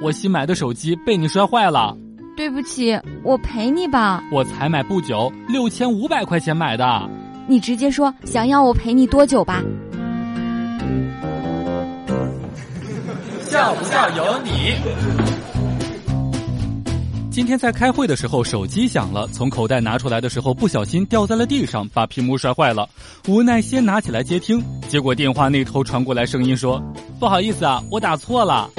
我新买的手机被你摔坏了。对不起，我赔你吧。我才买不久，六千五百块钱买的。你直接说想要我陪你多久吧。笑不笑由你。今天在开会的时候，手机响了，从口袋拿出来的时候不小心掉在了地上，把屏幕摔坏了。无奈先拿起来接听，结果电话那头传过来声音说：“不好意思啊，我打错了。”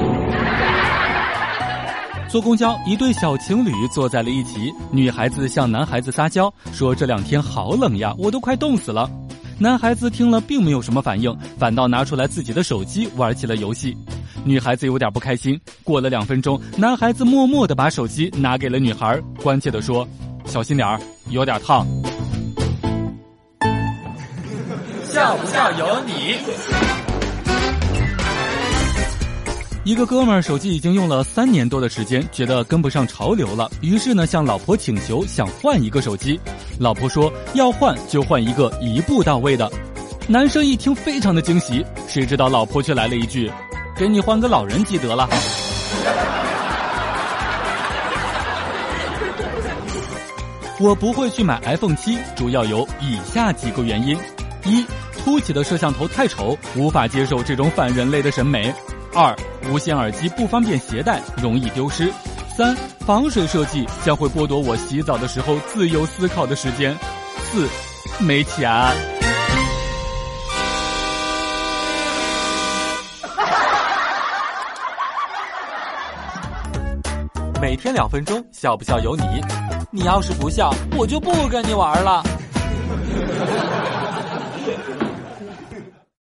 坐公交，一对小情侣坐在了一起，女孩子向男孩子撒娇说：“这两天好冷呀，我都快冻死了。”男孩子听了并没有什么反应，反倒拿出来自己的手机玩起了游戏。女孩子有点不开心。过了两分钟，男孩子默默的把手机拿给了女孩，关切的说：“小心点儿，有点烫。”笑不笑由你。一个哥们儿手机已经用了三年多的时间，觉得跟不上潮流了，于是呢向老婆请求想换一个手机。老婆说要换就换一个一步到位的。男生一听非常的惊喜，谁知道老婆却来了一句：“给你换个老人机得了。”我不会去买 iPhone 七，主要有以下几个原因：一，凸起的摄像头太丑，无法接受这种反人类的审美。二，无线耳机不方便携带，容易丢失。三，防水设计将会剥夺我洗澡的时候自由思考的时间。四，没钱。每天两分钟，笑不笑由你。你要是不笑，我就不跟你玩了。